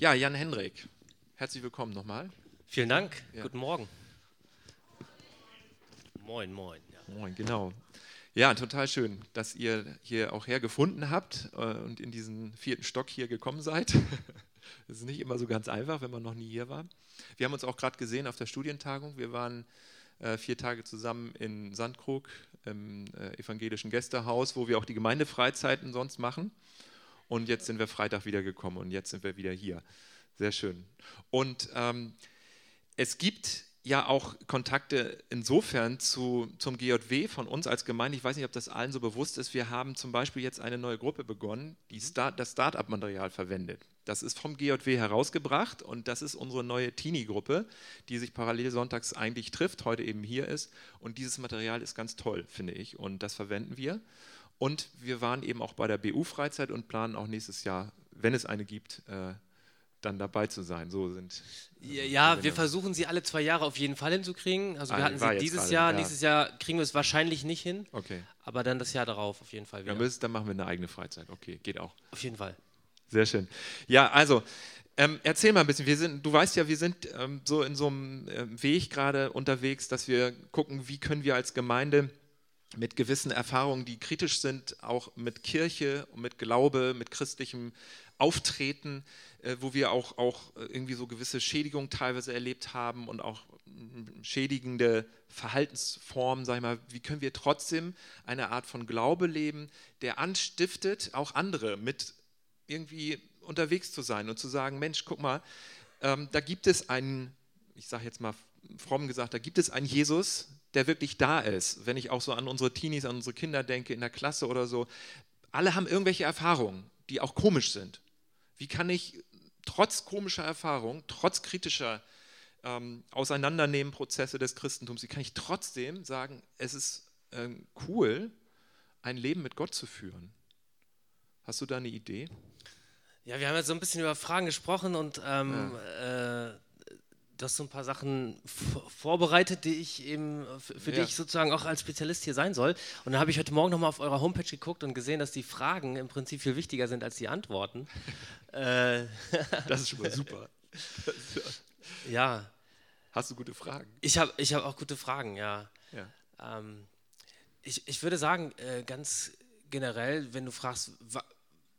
Ja, Jan Hendrik, herzlich willkommen nochmal. Vielen Dank, ja. guten Morgen. Moin, moin. Ja. Moin, genau. Ja, total schön, dass ihr hier auch hergefunden habt äh, und in diesen vierten Stock hier gekommen seid. Das ist nicht immer so ganz einfach, wenn man noch nie hier war. Wir haben uns auch gerade gesehen auf der Studientagung. Wir waren äh, vier Tage zusammen in Sandkrug im äh, evangelischen Gästehaus, wo wir auch die Gemeindefreizeiten sonst machen. Und jetzt sind wir Freitag wieder gekommen und jetzt sind wir wieder hier. Sehr schön. Und ähm, es gibt ja auch Kontakte insofern zu, zum GJW von uns als Gemeinde. Ich weiß nicht, ob das allen so bewusst ist. Wir haben zum Beispiel jetzt eine neue Gruppe begonnen, die Start, das Start-up-Material verwendet. Das ist vom GJW herausgebracht und das ist unsere neue Teenie-Gruppe, die sich parallel sonntags eigentlich trifft, heute eben hier ist. Und dieses Material ist ganz toll, finde ich. Und das verwenden wir. Und wir waren eben auch bei der BU-Freizeit und planen auch nächstes Jahr, wenn es eine gibt, äh, dann dabei zu sein. So sind. Ja, ja wir versuchen sie alle zwei Jahre auf jeden Fall hinzukriegen. Also wir ah, hatten sie dieses gerade, Jahr, ja. nächstes Jahr kriegen wir es wahrscheinlich nicht hin. Okay. Aber dann das Jahr darauf auf jeden Fall wieder. Ja, dann machen wir eine eigene Freizeit. Okay, geht auch. Auf jeden Fall. Sehr schön. Ja, also ähm, erzähl mal ein bisschen. Wir sind, du weißt ja, wir sind ähm, so in so einem äh, Weg gerade unterwegs, dass wir gucken, wie können wir als Gemeinde mit gewissen Erfahrungen, die kritisch sind, auch mit Kirche, mit Glaube, mit christlichem Auftreten, äh, wo wir auch, auch irgendwie so gewisse Schädigungen teilweise erlebt haben und auch schädigende Verhaltensformen, sag ich mal, wie können wir trotzdem eine Art von Glaube leben, der anstiftet, auch andere mit irgendwie unterwegs zu sein und zu sagen, Mensch, guck mal, ähm, da gibt es einen, ich sage jetzt mal fromm gesagt, da gibt es einen Jesus, der wirklich da ist. Wenn ich auch so an unsere Teenies, an unsere Kinder denke, in der Klasse oder so, alle haben irgendwelche Erfahrungen, die auch komisch sind. Wie kann ich trotz komischer Erfahrung, trotz kritischer ähm, Auseinandernehmen-Prozesse des Christentums, wie kann ich trotzdem sagen, es ist äh, cool, ein Leben mit Gott zu führen? Hast du da eine Idee? Ja, wir haben jetzt so ein bisschen über Fragen gesprochen und ähm, ja. äh, hast so ein paar Sachen vorbereitet, die ich eben für, für ja. die ich sozusagen auch als Spezialist hier sein soll. Und dann habe ich heute Morgen nochmal auf eurer Homepage geguckt und gesehen, dass die Fragen im Prinzip viel wichtiger sind als die Antworten. Äh, das ist schon mal super. ja. Hast du gute Fragen? Ich habe ich hab auch gute Fragen, ja. ja. Ähm, ich, ich würde sagen, äh, ganz generell, wenn du fragst, wa,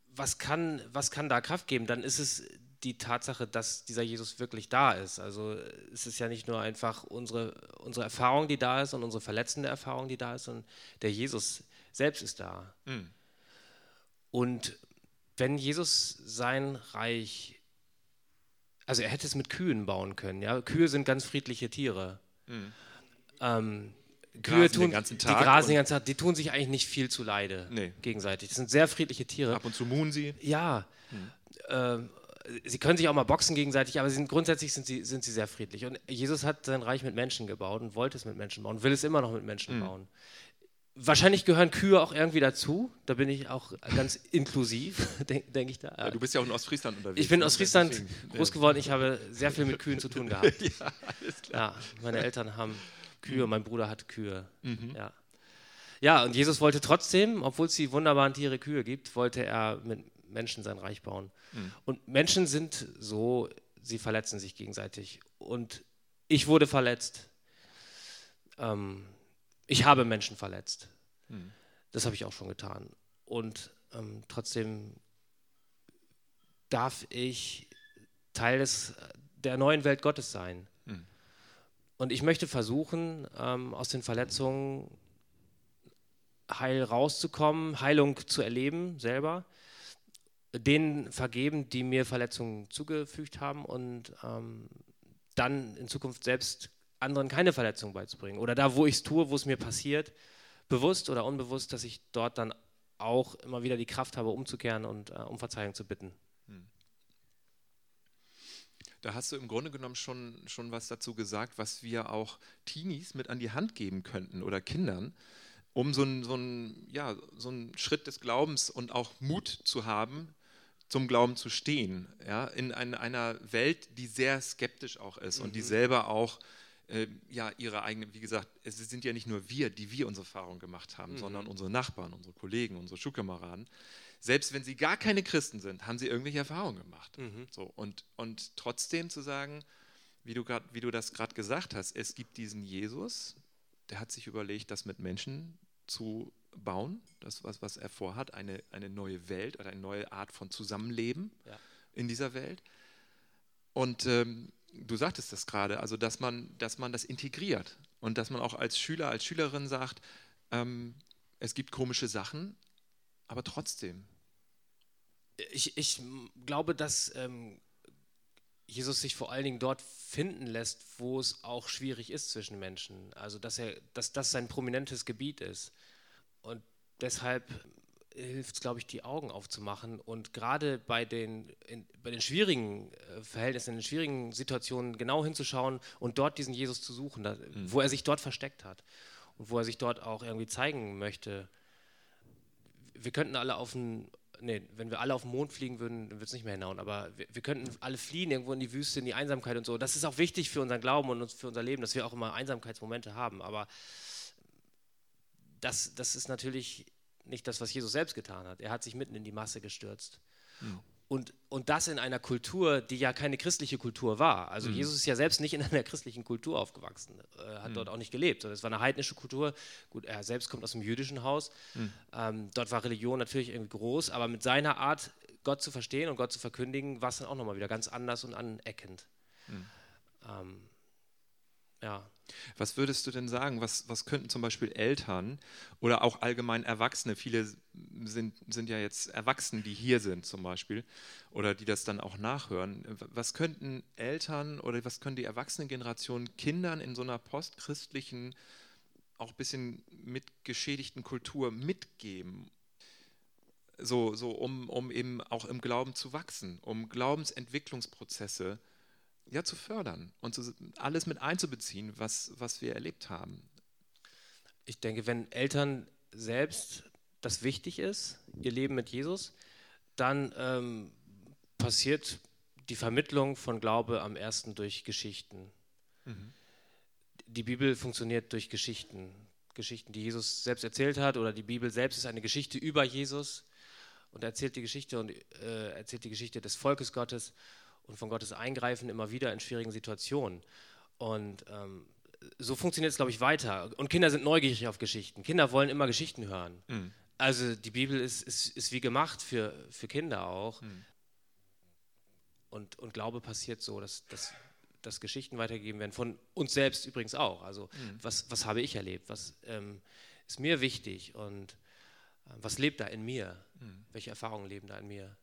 was kann, was kann da Kraft geben, dann ist es die Tatsache, dass dieser Jesus wirklich da ist. Also es ist ja nicht nur einfach unsere, unsere Erfahrung, die da ist und unsere verletzende Erfahrung, die da ist, sondern der Jesus selbst ist da. Mhm. Und wenn Jesus sein Reich, also er hätte es mit Kühen bauen können, ja, Kühe sind ganz friedliche Tiere. Mhm. Ähm, Kühe tun, den ganzen Tag die grasen den ganzen Tag, die tun sich eigentlich nicht viel zu Leide nee. gegenseitig. Das sind sehr friedliche Tiere. Ab und zu muhen sie. Ja. Mhm. Ähm, sie können sich auch mal boxen gegenseitig, aber sind, grundsätzlich sind sie, sind sie sehr friedlich. Und Jesus hat sein Reich mit Menschen gebaut und wollte es mit Menschen bauen, will es immer noch mit Menschen mhm. bauen. Wahrscheinlich gehören Kühe auch irgendwie dazu. Da bin ich auch ganz inklusiv, denke denk ich da. Ja, du bist ja auch in Ostfriesland unterwegs. Ich bin in ne? Ostfriesland deswegen, groß geworden. Ich habe sehr viel mit Kühen zu tun gehabt. ja, alles klar. Ja, meine Eltern haben Kühe, mein Bruder hat Kühe. Mhm. Ja. ja, und Jesus wollte trotzdem, obwohl es die wunderbaren Tiere Kühe gibt, wollte er mit Menschen sein Reich bauen. Mhm. Und Menschen sind so, sie verletzen sich gegenseitig. Und ich wurde verletzt. Ähm, ich habe Menschen verletzt. Mhm. Das habe ich auch schon getan. Und ähm, trotzdem darf ich Teil des, der neuen Welt Gottes sein. Mhm. Und ich möchte versuchen, ähm, aus den Verletzungen heil rauszukommen, Heilung zu erleben selber denen vergeben, die mir Verletzungen zugefügt haben und ähm, dann in Zukunft selbst anderen keine Verletzungen beizubringen. Oder da, wo ich es tue, wo es mir passiert, bewusst oder unbewusst, dass ich dort dann auch immer wieder die Kraft habe, umzukehren und äh, um Verzeihung zu bitten. Hm. Da hast du im Grunde genommen schon, schon was dazu gesagt, was wir auch Teenies mit an die Hand geben könnten oder Kindern, um so einen, so ja, so einen Schritt des Glaubens und auch Mut zu haben, zum Glauben zu stehen, ja, in ein, einer Welt, die sehr skeptisch auch ist mhm. und die mhm. selber auch äh, ja ihre eigene, wie gesagt, es sind ja nicht nur wir, die wir unsere Erfahrungen gemacht haben, mhm. sondern unsere Nachbarn, unsere Kollegen, unsere Schulkameraden, selbst wenn sie gar keine Christen sind, haben sie irgendwelche Erfahrungen gemacht. Mhm. So, und, und trotzdem zu sagen, wie du, grad, wie du das gerade gesagt hast, es gibt diesen Jesus, der hat sich überlegt, das mit Menschen zu bauen, das, was, was er vorhat, eine, eine neue Welt oder eine neue Art von Zusammenleben ja. in dieser Welt. Und ähm, du sagtest das gerade, also dass man, dass man das integriert und dass man auch als Schüler, als Schülerin sagt, ähm, es gibt komische Sachen, aber trotzdem. Ich, ich glaube, dass ähm, Jesus sich vor allen Dingen dort finden lässt, wo es auch schwierig ist zwischen Menschen. Also dass er, dass das sein prominentes Gebiet ist. Und deshalb hilft es, glaube ich, die Augen aufzumachen und gerade bei den, in, bei den schwierigen äh, Verhältnissen, in den schwierigen Situationen genau hinzuschauen und dort diesen Jesus zu suchen, da, mhm. wo er sich dort versteckt hat und wo er sich dort auch irgendwie zeigen möchte. Wir könnten alle auf den, nee, wenn wir alle auf den Mond fliegen würden, dann würde es nicht mehr hinhauen, aber wir, wir, könnten alle fliehen irgendwo in die Wüste, in die Einsamkeit und so. Das ist auch wichtig für unseren Glauben und für unser Leben, dass wir auch immer Einsamkeitsmomente haben, aber das, das ist natürlich nicht das, was Jesus selbst getan hat. Er hat sich mitten in die Masse gestürzt. Mhm. Und, und das in einer Kultur, die ja keine christliche Kultur war. Also mhm. Jesus ist ja selbst nicht in einer christlichen Kultur aufgewachsen, äh, hat mhm. dort auch nicht gelebt. Es war eine heidnische Kultur. Gut, er selbst kommt aus einem jüdischen Haus. Mhm. Ähm, dort war Religion natürlich irgendwie groß, aber mit seiner Art, Gott zu verstehen und Gott zu verkündigen, war es dann auch nochmal wieder ganz anders und aneckend. Mhm. Ähm, ja. Was würdest du denn sagen? Was, was könnten zum Beispiel Eltern oder auch allgemein Erwachsene, viele sind, sind ja jetzt Erwachsene, die hier sind zum Beispiel oder die das dann auch nachhören, was könnten Eltern oder was können die Erwachsenengeneration Kindern in so einer postchristlichen, auch ein bisschen mitgeschädigten Kultur mitgeben? So, so um, um eben auch im Glauben zu wachsen, um Glaubensentwicklungsprozesse zu ja, zu fördern und zu, alles mit einzubeziehen, was, was wir erlebt haben. Ich denke, wenn Eltern selbst das wichtig ist, ihr Leben mit Jesus, dann ähm, passiert die Vermittlung von Glaube am ersten durch Geschichten. Mhm. Die Bibel funktioniert durch Geschichten. Geschichten, die Jesus selbst erzählt hat, oder die Bibel selbst ist eine Geschichte über Jesus und erzählt die Geschichte und äh, erzählt die Geschichte des Volkes Gottes und von Gottes Eingreifen immer wieder in schwierigen Situationen. Und ähm, so funktioniert es, glaube ich, weiter. Und Kinder sind neugierig auf Geschichten. Kinder wollen immer Geschichten hören. Mhm. Also die Bibel ist, ist, ist wie gemacht für, für Kinder auch. Mhm. Und, und Glaube passiert so, dass, dass, dass Geschichten weitergegeben werden, von uns selbst übrigens auch. Also mhm. was, was habe ich erlebt? Was ähm, ist mir wichtig? Und äh, was lebt da in mir? Mhm. Welche Erfahrungen leben da in mir?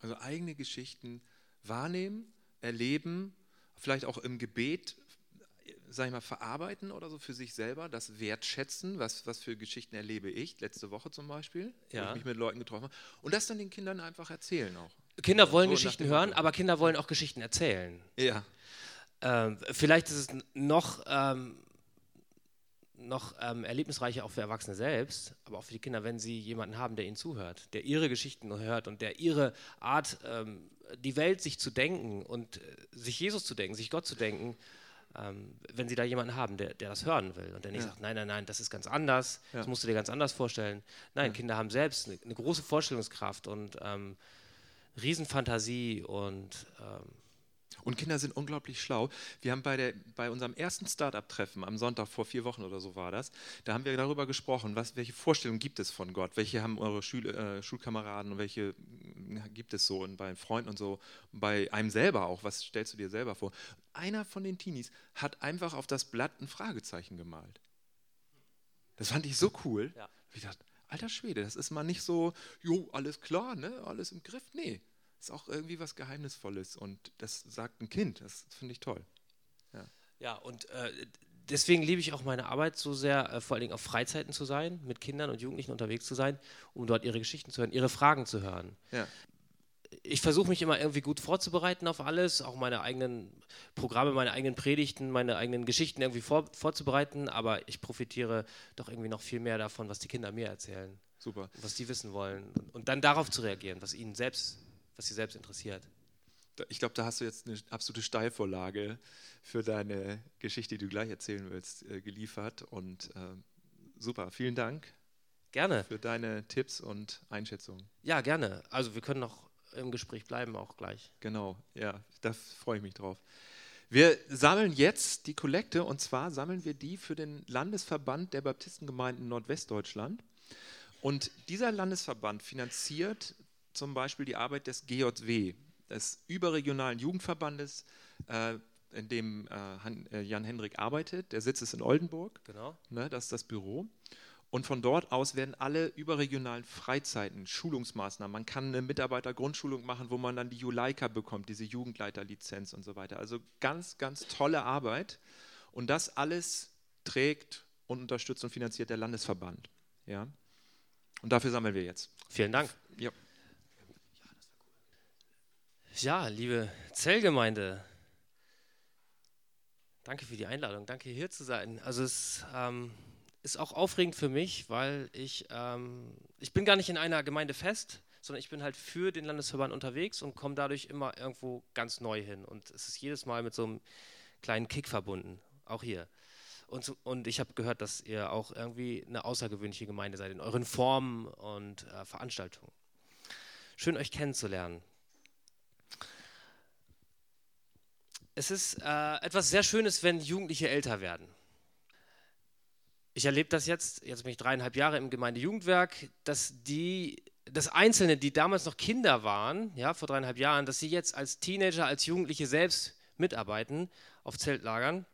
Also eigene Geschichten wahrnehmen, erleben, vielleicht auch im Gebet, sag ich mal, verarbeiten oder so für sich selber, das wertschätzen, was, was für Geschichten erlebe ich, letzte Woche zum Beispiel, ja. wo ich mich mit Leuten getroffen habe, und das dann den Kindern einfach erzählen auch. Kinder wollen so Geschichten hören, aber Kinder wollen auch Geschichten erzählen. Ja. Ähm, vielleicht ist es noch ähm, noch ähm, erlebnisreicher auch für Erwachsene selbst, aber auch für die Kinder, wenn sie jemanden haben, der ihnen zuhört, der ihre Geschichten hört und der ihre Art, ähm, die Welt sich zu denken und äh, sich Jesus zu denken, sich Gott zu denken, ähm, wenn sie da jemanden haben, der, der das hören will und der nicht ja. sagt, nein, nein, nein, das ist ganz anders, ja. das musst du dir ganz anders vorstellen. Nein, ja. Kinder haben selbst eine, eine große Vorstellungskraft und ähm, Riesenfantasie und ähm, und Kinder sind unglaublich schlau. Wir haben bei, der, bei unserem ersten Startup-Treffen am Sonntag vor vier Wochen oder so war das, da haben wir darüber gesprochen, was, welche Vorstellungen gibt es von Gott, welche haben eure Schül äh, Schulkameraden und welche gibt es so und bei Freunden und so, bei einem selber auch, was stellst du dir selber vor? Einer von den Teenies hat einfach auf das Blatt ein Fragezeichen gemalt. Das fand ich so cool. Ja. Ich dachte, alter Schwede, das ist mal nicht so, jo, alles klar, ne, alles im Griff. Nee, ist auch irgendwie was Geheimnisvolles und das sagt ein Kind. Das finde ich toll. Ja, ja und äh, deswegen liebe ich auch meine Arbeit so sehr, äh, vor allen Dingen auf Freizeiten zu sein, mit Kindern und Jugendlichen unterwegs zu sein, um dort ihre Geschichten zu hören, ihre Fragen zu hören. Ja. Ich versuche mich immer irgendwie gut vorzubereiten auf alles, auch meine eigenen Programme, meine eigenen Predigten, meine eigenen Geschichten irgendwie vor, vorzubereiten, aber ich profitiere doch irgendwie noch viel mehr davon, was die Kinder mir erzählen. Super. Was die wissen wollen. Und dann darauf zu reagieren, was ihnen selbst was sie selbst interessiert. Ich glaube, da hast du jetzt eine absolute Steilvorlage für deine Geschichte, die du gleich erzählen willst, äh, geliefert. Und äh, super, vielen Dank. gerne. Für deine Tipps und Einschätzungen. Ja, gerne. Also wir können noch im Gespräch bleiben, auch gleich. Genau, ja, da freue ich mich drauf. Wir sammeln jetzt die Kollekte und zwar sammeln wir die für den Landesverband der Baptistengemeinden Nordwestdeutschland. Und dieser Landesverband finanziert zum Beispiel die Arbeit des GJW, des überregionalen Jugendverbandes, äh, in dem äh, äh, Jan-Hendrik arbeitet. Der Sitz ist in Oldenburg. Genau. Ne, das ist das Büro. Und von dort aus werden alle überregionalen Freizeiten, Schulungsmaßnahmen, man kann eine Mitarbeitergrundschulung machen, wo man dann die Juleika bekommt, diese Jugendleiterlizenz und so weiter. Also ganz, ganz tolle Arbeit. Und das alles trägt und unterstützt und finanziert der Landesverband. Ja? Und dafür sammeln wir jetzt. Vielen Dank. Ja. Ja, liebe Zellgemeinde, danke für die Einladung, danke hier zu sein. Also es ähm, ist auch aufregend für mich, weil ich, ähm, ich bin gar nicht in einer Gemeinde fest, sondern ich bin halt für den Landesverband unterwegs und komme dadurch immer irgendwo ganz neu hin. Und es ist jedes Mal mit so einem kleinen Kick verbunden, auch hier. Und, und ich habe gehört, dass ihr auch irgendwie eine außergewöhnliche Gemeinde seid in euren Formen und äh, Veranstaltungen. Schön euch kennenzulernen. Es ist äh, etwas sehr Schönes, wenn Jugendliche älter werden. Ich erlebe das jetzt, jetzt bin ich dreieinhalb Jahre im Gemeindejugendwerk, dass die, dass Einzelne, die damals noch Kinder waren, ja, vor dreieinhalb Jahren, dass sie jetzt als Teenager, als Jugendliche selbst mitarbeiten auf Zeltlagern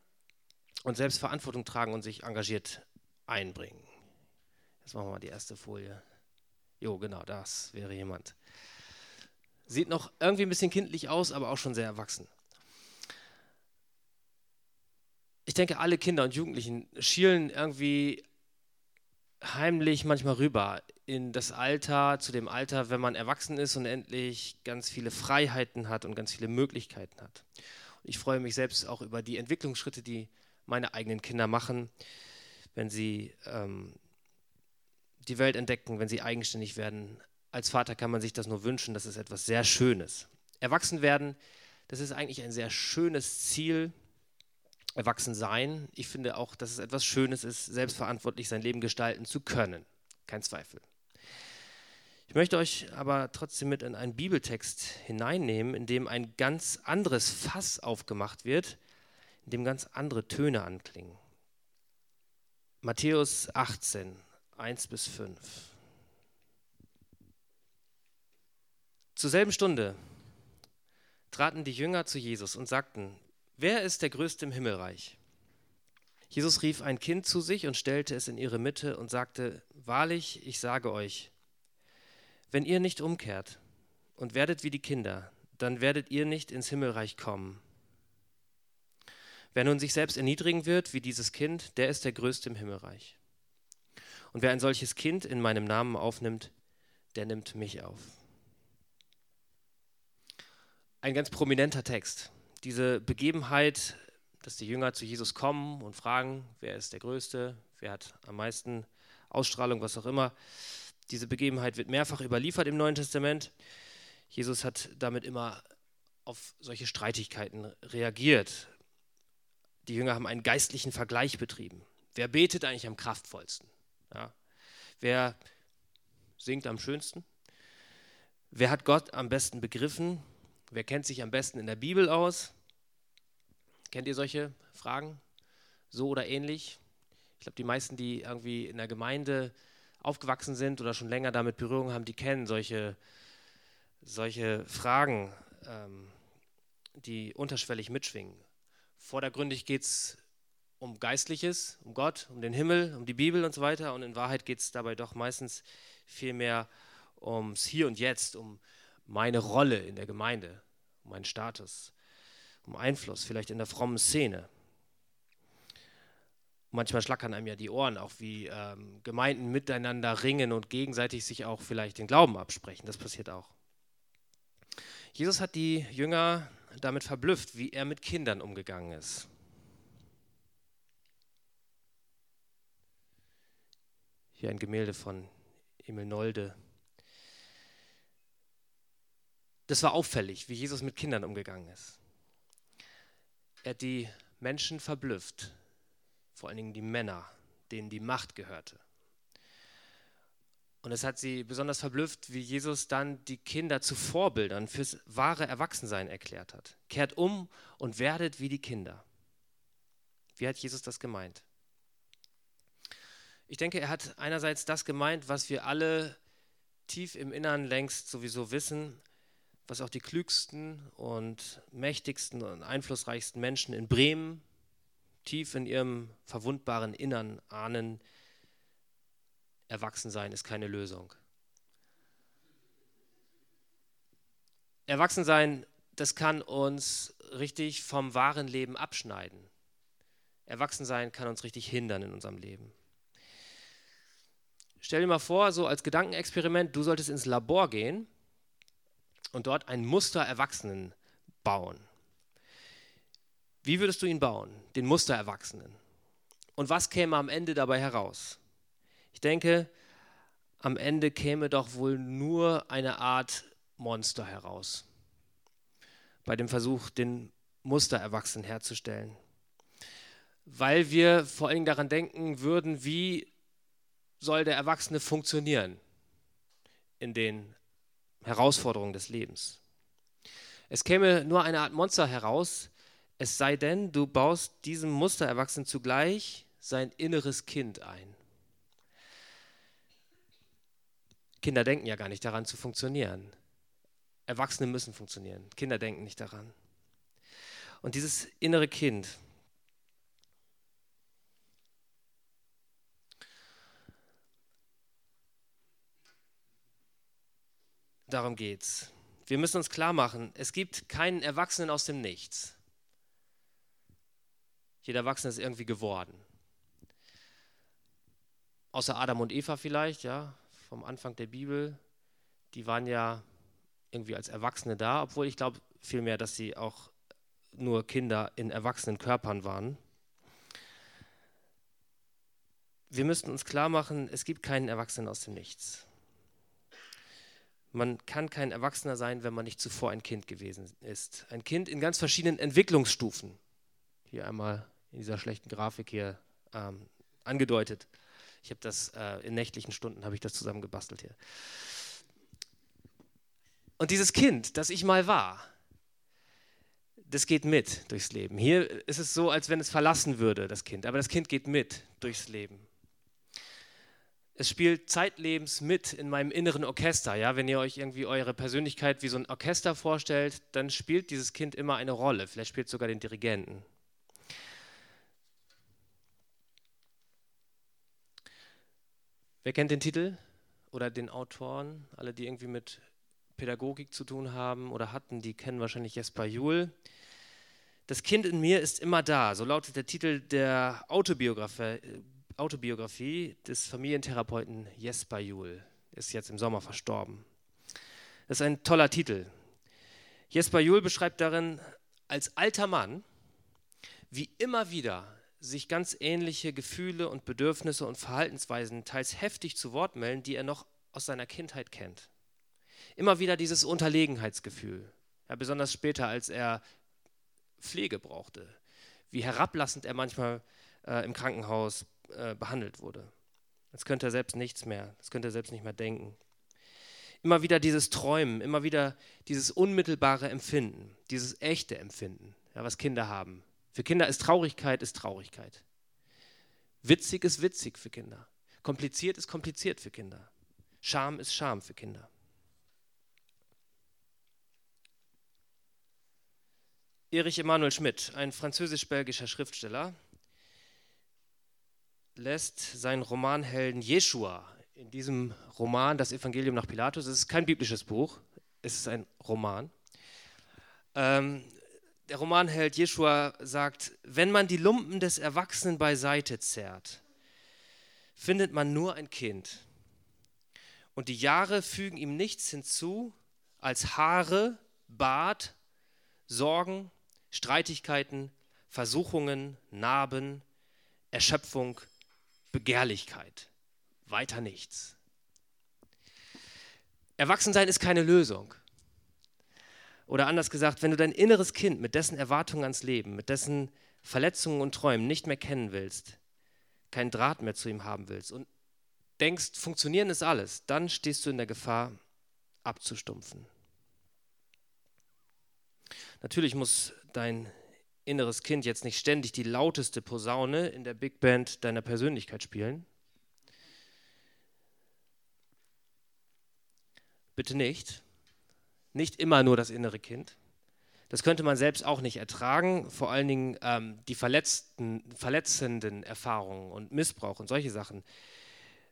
und selbst Verantwortung tragen und sich engagiert einbringen. Jetzt machen wir mal die erste Folie. Jo, genau, das wäre jemand. Sieht noch irgendwie ein bisschen kindlich aus, aber auch schon sehr erwachsen ich denke, alle Kinder und Jugendlichen schielen irgendwie heimlich manchmal rüber in das Alter, zu dem Alter, wenn man erwachsen ist und endlich ganz viele Freiheiten hat und ganz viele Möglichkeiten hat. Und ich freue mich selbst auch über die Entwicklungsschritte, die meine eigenen Kinder machen, wenn sie ähm, die Welt entdecken, wenn sie eigenständig werden. Als Vater kann man sich das nur wünschen, das ist etwas sehr Schönes. Erwachsen werden, das ist eigentlich ein sehr schönes Ziel, erwachsen sein. Ich finde auch, dass es etwas Schönes ist, selbstverantwortlich sein Leben gestalten zu können. Kein Zweifel. Ich möchte euch aber trotzdem mit in einen Bibeltext hineinnehmen, in dem ein ganz anderes Fass aufgemacht wird, in dem ganz andere Töne anklingen. Matthäus 18, 1 bis 5. Zur selben Stunde traten die Jünger zu Jesus und sagten, Wer ist der Größte im Himmelreich? Jesus rief ein Kind zu sich und stellte es in ihre Mitte und sagte, Wahrlich, ich sage euch, wenn ihr nicht umkehrt und werdet wie die Kinder, dann werdet ihr nicht ins Himmelreich kommen. Wer nun sich selbst erniedrigen wird wie dieses Kind, der ist der Größte im Himmelreich. Und wer ein solches Kind in meinem Namen aufnimmt, der nimmt mich auf. Ein ganz prominenter Text diese Begebenheit, dass die Jünger zu Jesus kommen und fragen, wer ist der Größte, wer hat am meisten Ausstrahlung, was auch immer. Diese Begebenheit wird mehrfach überliefert im Neuen Testament. Jesus hat damit immer auf solche Streitigkeiten reagiert. Die Jünger haben einen geistlichen Vergleich betrieben. Wer betet eigentlich am kraftvollsten? Ja. Wer singt am schönsten? Wer hat Gott am besten begriffen? Wer kennt sich am besten in der Bibel aus? Kennt ihr solche Fragen? So oder ähnlich? Ich glaube, die meisten, die irgendwie in der Gemeinde aufgewachsen sind oder schon länger damit Berührung haben, die kennen solche, solche Fragen, ähm, die unterschwellig mitschwingen. Vordergründig geht es um Geistliches, um Gott, um den Himmel, um die Bibel und so weiter. Und in Wahrheit geht es dabei doch meistens viel mehr ums Hier und Jetzt, um meine Rolle in der Gemeinde, um meinen Status, um Einfluss, vielleicht in der frommen Szene. Manchmal schlackern einem ja die Ohren, auch wie ähm, Gemeinden miteinander ringen und gegenseitig sich auch vielleicht den Glauben absprechen. Das passiert auch. Jesus hat die Jünger damit verblüfft, wie er mit Kindern umgegangen ist. Hier ein Gemälde von Emil Nolde. Das war auffällig, wie Jesus mit Kindern umgegangen ist. Er hat die Menschen verblüfft, vor allen Dingen die Männer, denen die Macht gehörte. Und es hat sie besonders verblüfft, wie Jesus dann die Kinder zu Vorbildern fürs wahre Erwachsensein erklärt hat. Kehrt um und werdet wie die Kinder. Wie hat Jesus das gemeint? Ich denke, er hat einerseits das gemeint, was wir alle tief im Innern längst sowieso wissen, was auch die klügsten und mächtigsten und einflussreichsten Menschen in Bremen tief in ihrem verwundbaren Innern ahnen, Erwachsensein ist keine Lösung. Erwachsensein, das kann uns richtig vom wahren Leben abschneiden. Erwachsensein kann uns richtig hindern in unserem Leben. Stell dir mal vor, so als Gedankenexperiment, du solltest ins Labor gehen und dort ein Muster Erwachsenen bauen. Wie würdest du ihn bauen, den Muster Erwachsenen? Und was käme am Ende dabei heraus? Ich denke, am Ende käme doch wohl nur eine Art Monster heraus. Bei dem Versuch, den Mustererwachsenen herzustellen. Weil wir vor allem daran denken würden, wie soll der Erwachsene funktionieren in den Herausforderungen des Lebens. Es käme nur eine Art Monster heraus, es sei denn, du baust diesem Mustererwachsenen zugleich sein inneres Kind ein. Kinder denken ja gar nicht daran zu funktionieren. Erwachsene müssen funktionieren. Kinder denken nicht daran. Und dieses innere Kind, darum geht's. Wir müssen uns klar machen, es gibt keinen Erwachsenen aus dem Nichts. Jeder Erwachsene ist irgendwie geworden. Außer Adam und Eva vielleicht, ja vom Anfang der Bibel, die waren ja irgendwie als Erwachsene da, obwohl ich glaube vielmehr, dass sie auch nur Kinder in erwachsenen Körpern waren. Wir müssten uns klar machen, es gibt keinen Erwachsenen aus dem Nichts. Man kann kein Erwachsener sein, wenn man nicht zuvor ein Kind gewesen ist. Ein Kind in ganz verschiedenen Entwicklungsstufen. Hier einmal in dieser schlechten Grafik hier ähm, angedeutet. Ich habe das äh, in nächtlichen Stunden habe ich das zusammengebastelt hier. Und dieses Kind, das ich mal war, das geht mit durchs Leben. Hier ist es so, als wenn es verlassen würde, das Kind. Aber das Kind geht mit durchs Leben. Es spielt zeitlebens mit in meinem inneren Orchester. Ja? Wenn ihr euch irgendwie eure Persönlichkeit wie so ein Orchester vorstellt, dann spielt dieses Kind immer eine Rolle. Vielleicht spielt sogar den Dirigenten. Wer kennt den Titel oder den Autoren? Alle, die irgendwie mit Pädagogik zu tun haben oder hatten, die kennen wahrscheinlich Jesper Juhl. Das Kind in mir ist immer da, so lautet der Titel der Autobiografie, Autobiografie des Familientherapeuten Jesper Juhl. Ist jetzt im Sommer verstorben. Das ist ein toller Titel. Jesper Juhl beschreibt darin als alter Mann, wie immer wieder sich ganz ähnliche Gefühle und Bedürfnisse und Verhaltensweisen teils heftig zu Wort melden, die er noch aus seiner Kindheit kennt. Immer wieder dieses Unterlegenheitsgefühl, ja, besonders später, als er Pflege brauchte, wie herablassend er manchmal äh, im Krankenhaus äh, behandelt wurde. Jetzt könnte er selbst nichts mehr, das könnte er selbst nicht mehr denken. Immer wieder dieses Träumen, immer wieder dieses unmittelbare Empfinden, dieses echte Empfinden, ja, was Kinder haben, für Kinder ist Traurigkeit ist Traurigkeit. Witzig ist witzig für Kinder. Kompliziert ist kompliziert für Kinder. Scham ist Scham für Kinder. Erich Emanuel Schmidt, ein französisch-belgischer Schriftsteller, lässt seinen Romanhelden Jeshua in diesem Roman, das Evangelium nach Pilatus, es ist kein biblisches Buch, es ist ein Roman, ähm, der Romanheld Jeschua sagt, wenn man die Lumpen des Erwachsenen beiseite zerrt, findet man nur ein Kind. Und die Jahre fügen ihm nichts hinzu als Haare, Bart, Sorgen, Streitigkeiten, Versuchungen, Narben, Erschöpfung, Begehrlichkeit. Weiter nichts. Erwachsensein ist keine Lösung. Oder anders gesagt, wenn du dein inneres Kind mit dessen Erwartungen ans Leben, mit dessen Verletzungen und Träumen nicht mehr kennen willst, keinen Draht mehr zu ihm haben willst und denkst, funktionieren ist alles, dann stehst du in der Gefahr, abzustumpfen. Natürlich muss dein inneres Kind jetzt nicht ständig die lauteste Posaune in der Big Band deiner Persönlichkeit spielen. Bitte nicht. Nicht immer nur das innere Kind. Das könnte man selbst auch nicht ertragen. Vor allen Dingen ähm, die verletzenden Erfahrungen und Missbrauch und solche Sachen.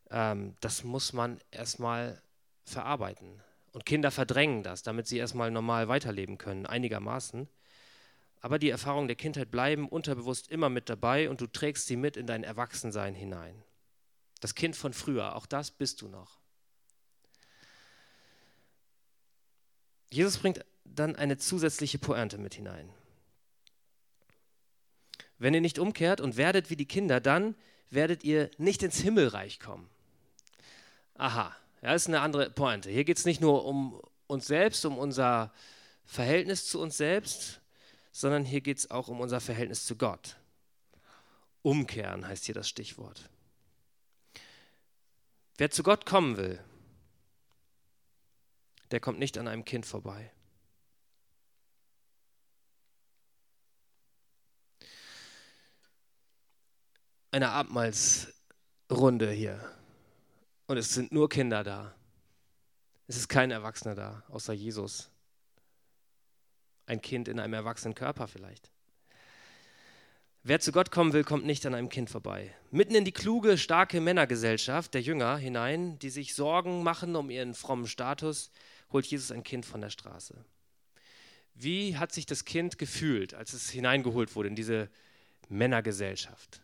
Ähm, das muss man erstmal verarbeiten. Und Kinder verdrängen das, damit sie erstmal normal weiterleben können, einigermaßen. Aber die Erfahrungen der Kindheit bleiben unterbewusst immer mit dabei und du trägst sie mit in dein Erwachsensein hinein. Das Kind von früher, auch das bist du noch. Jesus bringt dann eine zusätzliche Pointe mit hinein. Wenn ihr nicht umkehrt und werdet wie die Kinder, dann werdet ihr nicht ins Himmelreich kommen. Aha, ja, ist eine andere Pointe. Hier geht es nicht nur um uns selbst, um unser Verhältnis zu uns selbst, sondern hier geht es auch um unser Verhältnis zu Gott. Umkehren heißt hier das Stichwort. Wer zu Gott kommen will, der kommt nicht an einem Kind vorbei. Eine Abendmahlsrunde hier. Und es sind nur Kinder da. Es ist kein Erwachsener da, außer Jesus. Ein Kind in einem erwachsenen Körper vielleicht. Wer zu Gott kommen will, kommt nicht an einem Kind vorbei. Mitten in die kluge, starke Männergesellschaft der Jünger hinein, die sich Sorgen machen um ihren frommen Status, holt Jesus ein Kind von der Straße. Wie hat sich das Kind gefühlt, als es hineingeholt wurde in diese Männergesellschaft?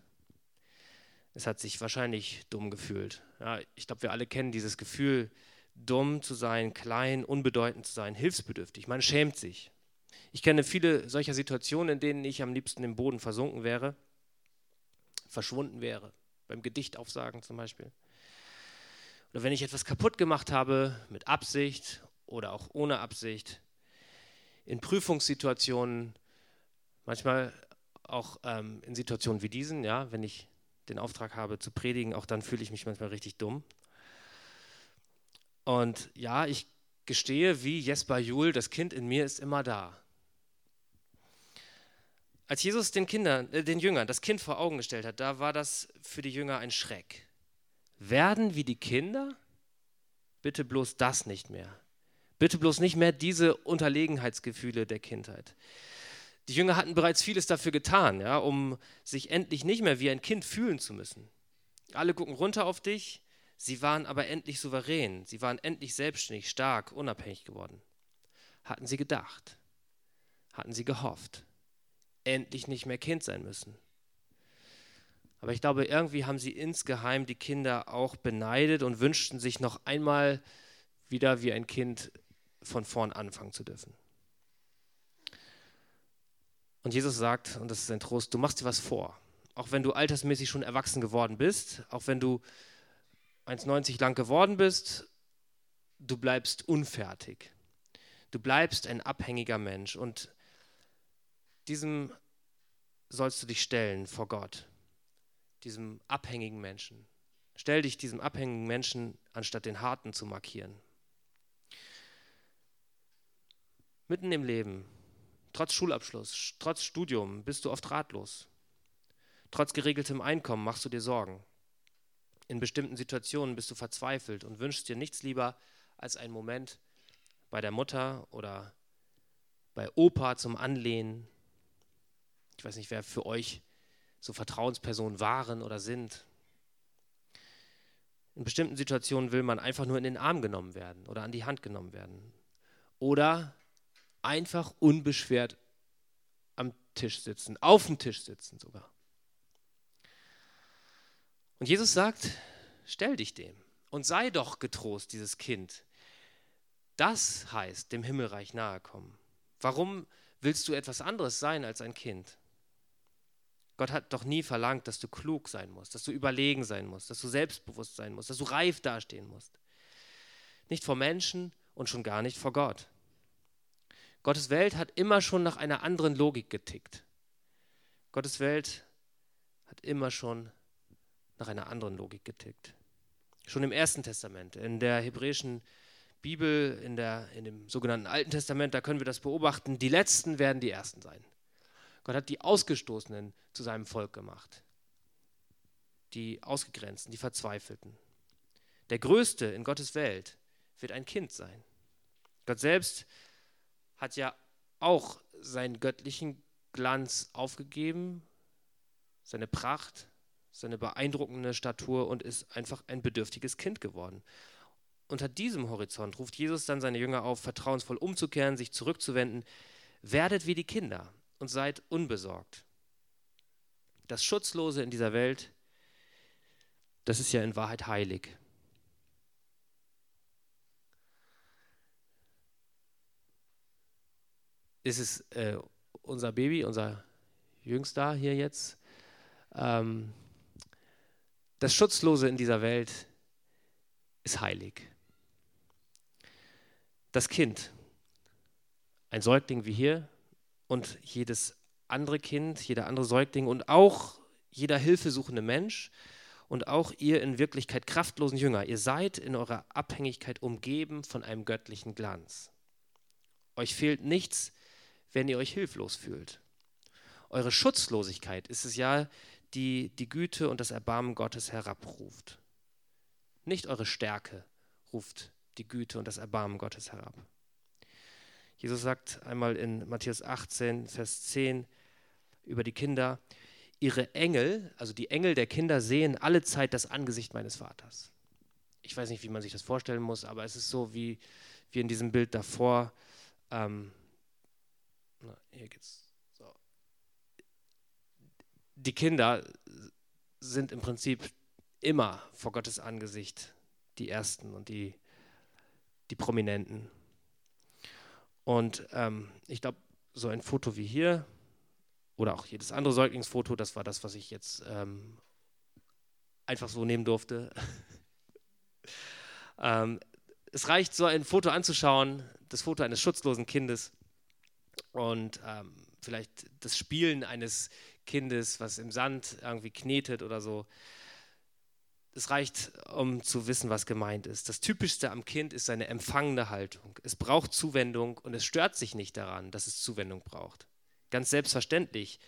Es hat sich wahrscheinlich dumm gefühlt. Ja, ich glaube, wir alle kennen dieses Gefühl, dumm zu sein, klein, unbedeutend zu sein, hilfsbedürftig. Man schämt sich. Ich kenne viele solcher Situationen, in denen ich am liebsten im Boden versunken wäre, verschwunden wäre. Beim Gedicht aufsagen zum Beispiel. Oder wenn ich etwas kaputt gemacht habe, mit Absicht oder auch ohne Absicht, in Prüfungssituationen, manchmal auch ähm, in Situationen wie diesen, ja, wenn ich den Auftrag habe zu predigen, auch dann fühle ich mich manchmal richtig dumm. Und ja, ich gestehe, wie Jesper Juhl, das Kind in mir ist immer da. Als Jesus den Kindern, äh, den Jüngern das Kind vor Augen gestellt hat, da war das für die Jünger ein Schreck. Werden wie die Kinder? Bitte bloß das nicht mehr. Bitte bloß nicht mehr diese Unterlegenheitsgefühle der Kindheit. Die Jünger hatten bereits vieles dafür getan, ja, um sich endlich nicht mehr wie ein Kind fühlen zu müssen. Alle gucken runter auf dich, sie waren aber endlich souverän, sie waren endlich selbstständig, stark, unabhängig geworden. Hatten sie gedacht, hatten sie gehofft, endlich nicht mehr Kind sein müssen. Aber ich glaube, irgendwie haben sie insgeheim die Kinder auch beneidet und wünschten sich noch einmal wieder wie ein Kind von vorn anfangen zu dürfen. Und Jesus sagt, und das ist ein Trost, du machst dir was vor. Auch wenn du altersmäßig schon erwachsen geworden bist, auch wenn du 1,90 lang geworden bist, du bleibst unfertig. Du bleibst ein abhängiger Mensch und diesem sollst du dich stellen vor Gott, diesem abhängigen Menschen. Stell dich diesem abhängigen Menschen, anstatt den harten zu markieren. Mitten im Leben, trotz Schulabschluss, trotz Studium, bist du oft ratlos. Trotz geregeltem Einkommen machst du dir Sorgen. In bestimmten Situationen bist du verzweifelt und wünschst dir nichts lieber als einen Moment bei der Mutter oder bei Opa zum Anlehnen. Ich weiß nicht, wer für euch so Vertrauenspersonen waren oder sind. In bestimmten Situationen will man einfach nur in den Arm genommen werden oder an die Hand genommen werden. Oder einfach unbeschwert am Tisch sitzen, auf dem Tisch sitzen sogar. Und Jesus sagt, stell dich dem und sei doch getrost, dieses Kind. Das heißt, dem Himmelreich nahe kommen. Warum willst du etwas anderes sein als ein Kind? Gott hat doch nie verlangt, dass du klug sein musst, dass du überlegen sein musst, dass du selbstbewusst sein musst, dass du reif dastehen musst. Nicht vor Menschen und schon gar nicht vor Gott. Gottes Welt hat immer schon nach einer anderen Logik getickt. Gottes Welt hat immer schon nach einer anderen Logik getickt. Schon im Ersten Testament, in der hebräischen Bibel, in, der, in dem sogenannten Alten Testament, da können wir das beobachten. Die Letzten werden die Ersten sein. Gott hat die Ausgestoßenen zu seinem Volk gemacht. Die Ausgegrenzten, die Verzweifelten. Der Größte in Gottes Welt wird ein Kind sein. Gott selbst hat ja auch seinen göttlichen Glanz aufgegeben, seine Pracht, seine beeindruckende Statur und ist einfach ein bedürftiges Kind geworden. Unter diesem Horizont ruft Jesus dann seine Jünger auf, vertrauensvoll umzukehren, sich zurückzuwenden. Werdet wie die Kinder und seid unbesorgt. Das Schutzlose in dieser Welt, das ist ja in Wahrheit heilig. Ist es äh, unser Baby, unser Jüngster hier jetzt? Ähm, das Schutzlose in dieser Welt ist heilig. Das Kind, ein Säugling wie hier und jedes andere Kind, jeder andere Säugling und auch jeder hilfesuchende Mensch und auch ihr in Wirklichkeit kraftlosen Jünger, ihr seid in eurer Abhängigkeit umgeben von einem göttlichen Glanz. Euch fehlt nichts, wenn ihr euch hilflos fühlt. Eure Schutzlosigkeit ist es ja, die die Güte und das Erbarmen Gottes herabruft. Nicht eure Stärke ruft die Güte und das Erbarmen Gottes herab. Jesus sagt einmal in Matthäus 18, Vers 10 über die Kinder, ihre Engel, also die Engel der Kinder, sehen alle Zeit das Angesicht meines Vaters. Ich weiß nicht, wie man sich das vorstellen muss, aber es ist so wie, wie in diesem Bild davor. Ähm, na, hier geht's die Kinder sind im Prinzip immer vor Gottes Angesicht die Ersten und die, die Prominenten. Und ähm, ich glaube, so ein Foto wie hier oder auch jedes andere Säuglingsfoto, das war das, was ich jetzt ähm, einfach so nehmen durfte. ähm, es reicht, so ein Foto anzuschauen, das Foto eines schutzlosen Kindes und ähm, vielleicht das Spielen eines Kindes, was im Sand irgendwie knetet oder so. Es reicht, um zu wissen, was gemeint ist. Das Typischste am Kind ist seine empfangende Haltung. Es braucht Zuwendung und es stört sich nicht daran, dass es Zuwendung braucht. Ganz selbstverständlich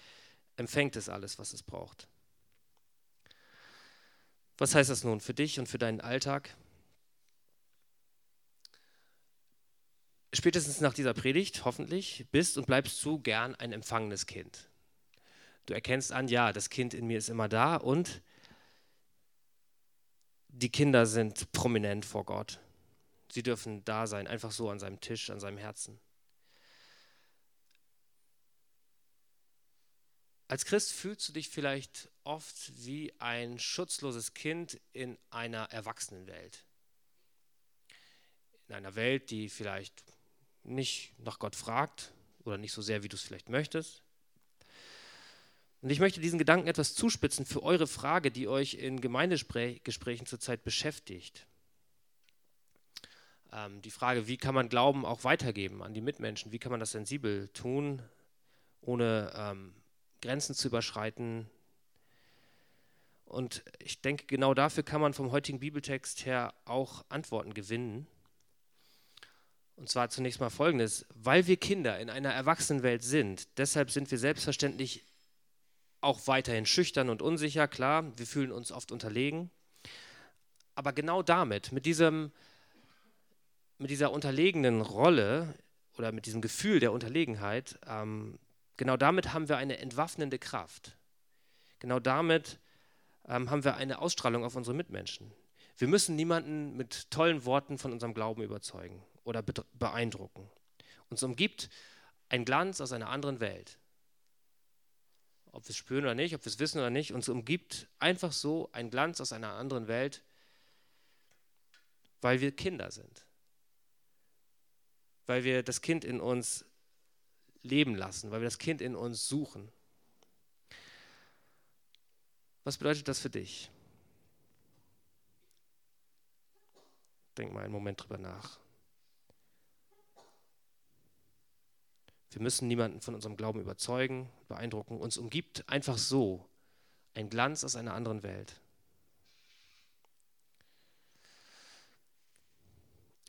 empfängt es alles, was es braucht. Was heißt das nun für dich und für deinen Alltag? Spätestens nach dieser Predigt, hoffentlich, bist und bleibst du gern ein empfangenes Kind. Du erkennst an, ja, das Kind in mir ist immer da und die Kinder sind prominent vor Gott. Sie dürfen da sein, einfach so an seinem Tisch, an seinem Herzen. Als Christ fühlst du dich vielleicht oft wie ein schutzloses Kind in einer Erwachsenenwelt. In einer Welt, die vielleicht nicht nach Gott fragt oder nicht so sehr, wie du es vielleicht möchtest. Und ich möchte diesen Gedanken etwas zuspitzen für eure Frage, die euch in Gemeindegesprächen zurzeit beschäftigt. Ähm, die Frage, wie kann man Glauben auch weitergeben an die Mitmenschen? Wie kann man das sensibel tun, ohne ähm, Grenzen zu überschreiten? Und ich denke, genau dafür kann man vom heutigen Bibeltext her auch Antworten gewinnen. Und zwar zunächst mal folgendes: Weil wir Kinder in einer Erwachsenenwelt sind, deshalb sind wir selbstverständlich auch weiterhin schüchtern und unsicher, klar, wir fühlen uns oft unterlegen. Aber genau damit, mit, diesem, mit dieser unterlegenen Rolle oder mit diesem Gefühl der Unterlegenheit, ähm, genau damit haben wir eine entwaffnende Kraft. Genau damit ähm, haben wir eine Ausstrahlung auf unsere Mitmenschen. Wir müssen niemanden mit tollen Worten von unserem Glauben überzeugen oder beeindrucken. Uns umgibt ein Glanz aus einer anderen Welt ob wir es spüren oder nicht, ob wir es wissen oder nicht, uns umgibt einfach so ein Glanz aus einer anderen Welt, weil wir Kinder sind. Weil wir das Kind in uns leben lassen, weil wir das Kind in uns suchen. Was bedeutet das für dich? Denk mal einen Moment drüber nach. Wir müssen niemanden von unserem Glauben überzeugen, beeindrucken. Uns umgibt einfach so ein Glanz aus einer anderen Welt.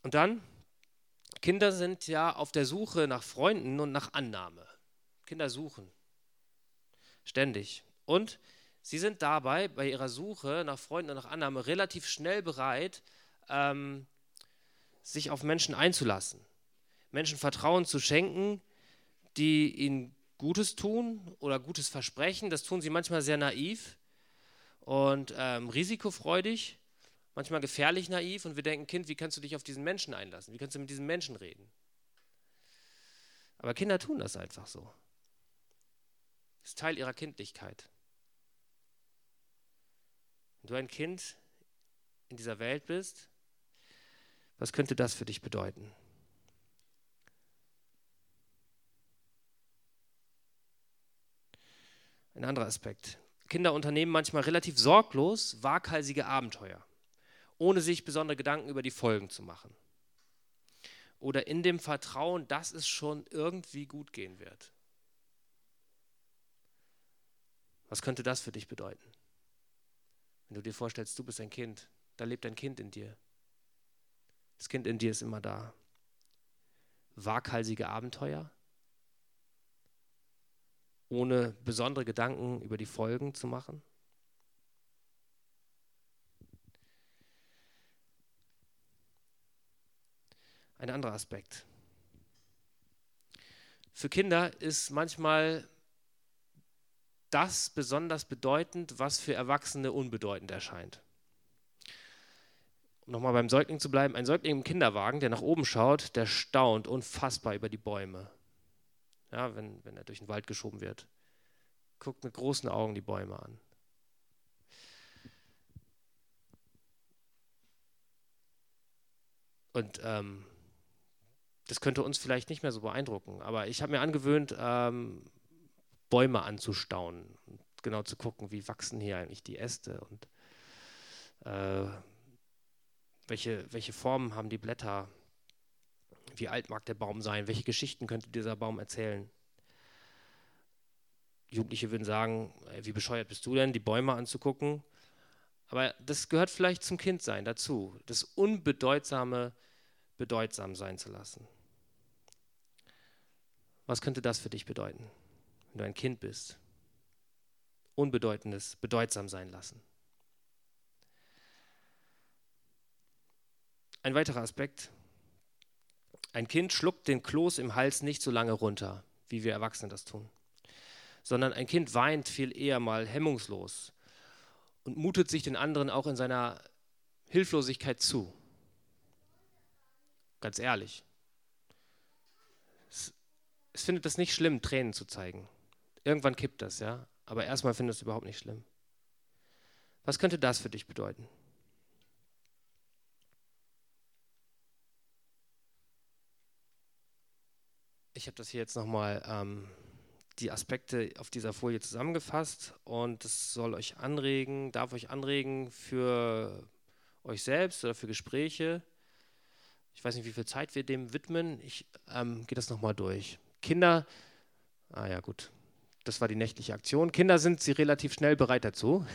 Und dann, Kinder sind ja auf der Suche nach Freunden und nach Annahme. Kinder suchen. Ständig. Und sie sind dabei, bei ihrer Suche nach Freunden und nach Annahme, relativ schnell bereit, ähm, sich auf Menschen einzulassen. Menschen Vertrauen zu schenken, die ihnen Gutes tun oder Gutes versprechen. Das tun sie manchmal sehr naiv und ähm, risikofreudig, manchmal gefährlich naiv. Und wir denken, Kind, wie kannst du dich auf diesen Menschen einlassen? Wie kannst du mit diesem Menschen reden? Aber Kinder tun das einfach so. Das ist Teil ihrer Kindlichkeit. Wenn du ein Kind in dieser Welt bist, was könnte das für dich bedeuten? Ein anderer Aspekt. Kinder unternehmen manchmal relativ sorglos waghalsige Abenteuer, ohne sich besondere Gedanken über die Folgen zu machen. Oder in dem Vertrauen, dass es schon irgendwie gut gehen wird. Was könnte das für dich bedeuten? Wenn du dir vorstellst, du bist ein Kind, da lebt ein Kind in dir. Das Kind in dir ist immer da. Waghalsige Abenteuer, ohne besondere Gedanken über die Folgen zu machen. Ein anderer Aspekt. Für Kinder ist manchmal das besonders bedeutend, was für Erwachsene unbedeutend erscheint um nochmal beim Säugling zu bleiben, ein Säugling im Kinderwagen, der nach oben schaut, der staunt unfassbar über die Bäume. Ja, wenn, wenn er durch den Wald geschoben wird. Guckt mit großen Augen die Bäume an. Und ähm, das könnte uns vielleicht nicht mehr so beeindrucken, aber ich habe mir angewöhnt, ähm, Bäume anzustaunen und genau zu gucken, wie wachsen hier eigentlich die Äste und äh, welche, welche Formen haben die Blätter? Wie alt mag der Baum sein? Welche Geschichten könnte dieser Baum erzählen? Jugendliche würden sagen, wie bescheuert bist du denn, die Bäume anzugucken? Aber das gehört vielleicht zum Kindsein dazu, das Unbedeutsame bedeutsam sein zu lassen. Was könnte das für dich bedeuten, wenn du ein Kind bist? Unbedeutendes bedeutsam sein lassen. Ein weiterer Aspekt. Ein Kind schluckt den Kloß im Hals nicht so lange runter, wie wir Erwachsene das tun, sondern ein Kind weint viel eher mal hemmungslos und mutet sich den anderen auch in seiner Hilflosigkeit zu. Ganz ehrlich. Es, es findet es nicht schlimm, Tränen zu zeigen. Irgendwann kippt das, ja. Aber erstmal findet es überhaupt nicht schlimm. Was könnte das für dich bedeuten? Ich habe das hier jetzt nochmal ähm, die Aspekte auf dieser Folie zusammengefasst und es soll euch anregen, darf euch anregen für euch selbst oder für Gespräche. Ich weiß nicht, wie viel Zeit wir dem widmen. Ich ähm, gehe das nochmal durch. Kinder, ah ja gut, das war die nächtliche Aktion. Kinder sind sie relativ schnell bereit dazu,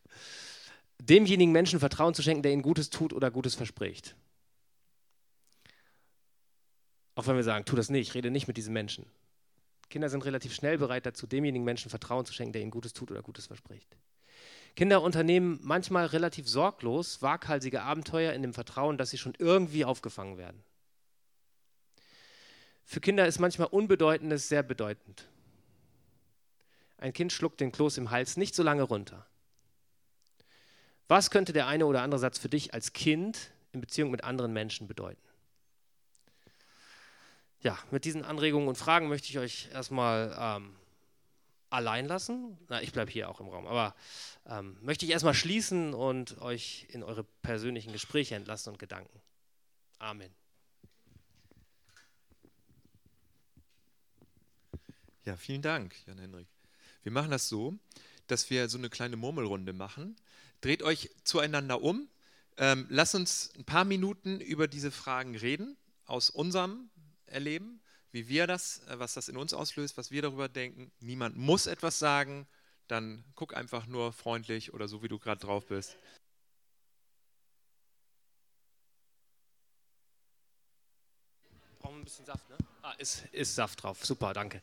demjenigen Menschen Vertrauen zu schenken, der ihnen Gutes tut oder Gutes verspricht. Auch wenn wir sagen, tu das nicht, rede nicht mit diesen Menschen. Kinder sind relativ schnell bereit dazu, demjenigen Menschen Vertrauen zu schenken, der ihnen Gutes tut oder Gutes verspricht. Kinder unternehmen manchmal relativ sorglos waghalsige Abenteuer in dem Vertrauen, dass sie schon irgendwie aufgefangen werden. Für Kinder ist manchmal Unbedeutendes sehr bedeutend. Ein Kind schluckt den Kloß im Hals nicht so lange runter. Was könnte der eine oder andere Satz für dich als Kind in Beziehung mit anderen Menschen bedeuten? Ja, mit diesen Anregungen und Fragen möchte ich euch erstmal ähm, allein lassen. Na, ich bleibe hier auch im Raum, aber ähm, möchte ich erstmal schließen und euch in eure persönlichen Gespräche entlassen und Gedanken. Amen. Ja, vielen Dank, Jan-Henrik. Wir machen das so, dass wir so eine kleine Murmelrunde machen. Dreht euch zueinander um. Ähm, lasst uns ein paar Minuten über diese Fragen reden, aus unserem erleben, wie wir das, äh, was das in uns auslöst, was wir darüber denken. Niemand muss etwas sagen, dann guck einfach nur freundlich oder so, wie du gerade drauf bist. ein bisschen Saft, ne? Ah, ist, ist Saft drauf. Super, danke.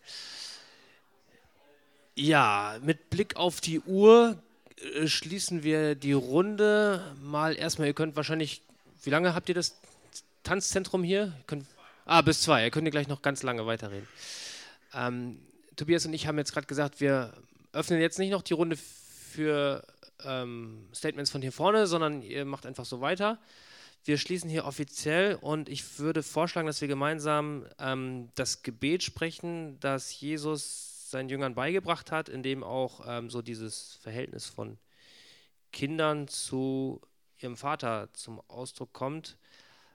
Ja, mit Blick auf die Uhr äh, schließen wir die Runde mal erstmal. Ihr könnt wahrscheinlich, wie lange habt ihr das Tanzzentrum hier? Könnt, ah, bis zwei. Ihr könnt ihr gleich noch ganz lange weiterreden. Ähm, Tobias und ich haben jetzt gerade gesagt, wir öffnen jetzt nicht noch die Runde für ähm, Statements von hier vorne, sondern ihr macht einfach so weiter. Wir schließen hier offiziell und ich würde vorschlagen, dass wir gemeinsam ähm, das Gebet sprechen, das Jesus seinen Jüngern beigebracht hat, in dem auch ähm, so dieses Verhältnis von Kindern zu ihrem Vater zum Ausdruck kommt.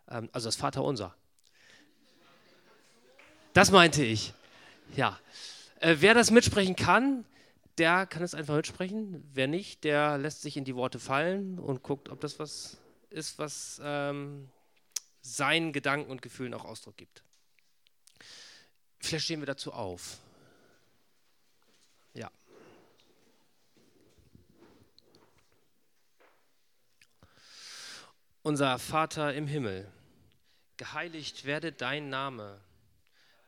Ähm, also das Vaterunser. Das meinte ich. Ja. Äh, wer das mitsprechen kann, der kann es einfach mitsprechen. Wer nicht, der lässt sich in die Worte fallen und guckt, ob das was ist, was ähm, seinen Gedanken und Gefühlen auch Ausdruck gibt. Vielleicht stehen wir dazu auf. Ja. Unser Vater im Himmel, geheiligt werde dein Name,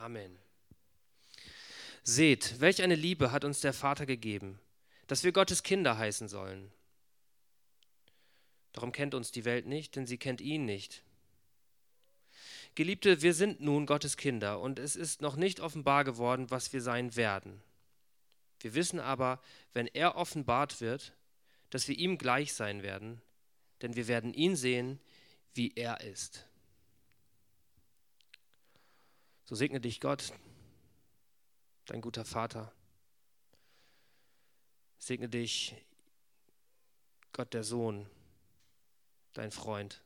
Amen. Seht, welch eine Liebe hat uns der Vater gegeben, dass wir Gottes Kinder heißen sollen. Darum kennt uns die Welt nicht, denn sie kennt ihn nicht. Geliebte, wir sind nun Gottes Kinder und es ist noch nicht offenbar geworden, was wir sein werden. Wir wissen aber, wenn er offenbart wird, dass wir ihm gleich sein werden, denn wir werden ihn sehen, wie er ist. So segne dich Gott, dein guter Vater. Segne dich Gott der Sohn dein Freund.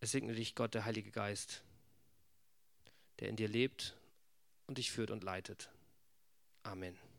Es segne dich Gott, der Heilige Geist, der in dir lebt und dich führt und leitet. Amen.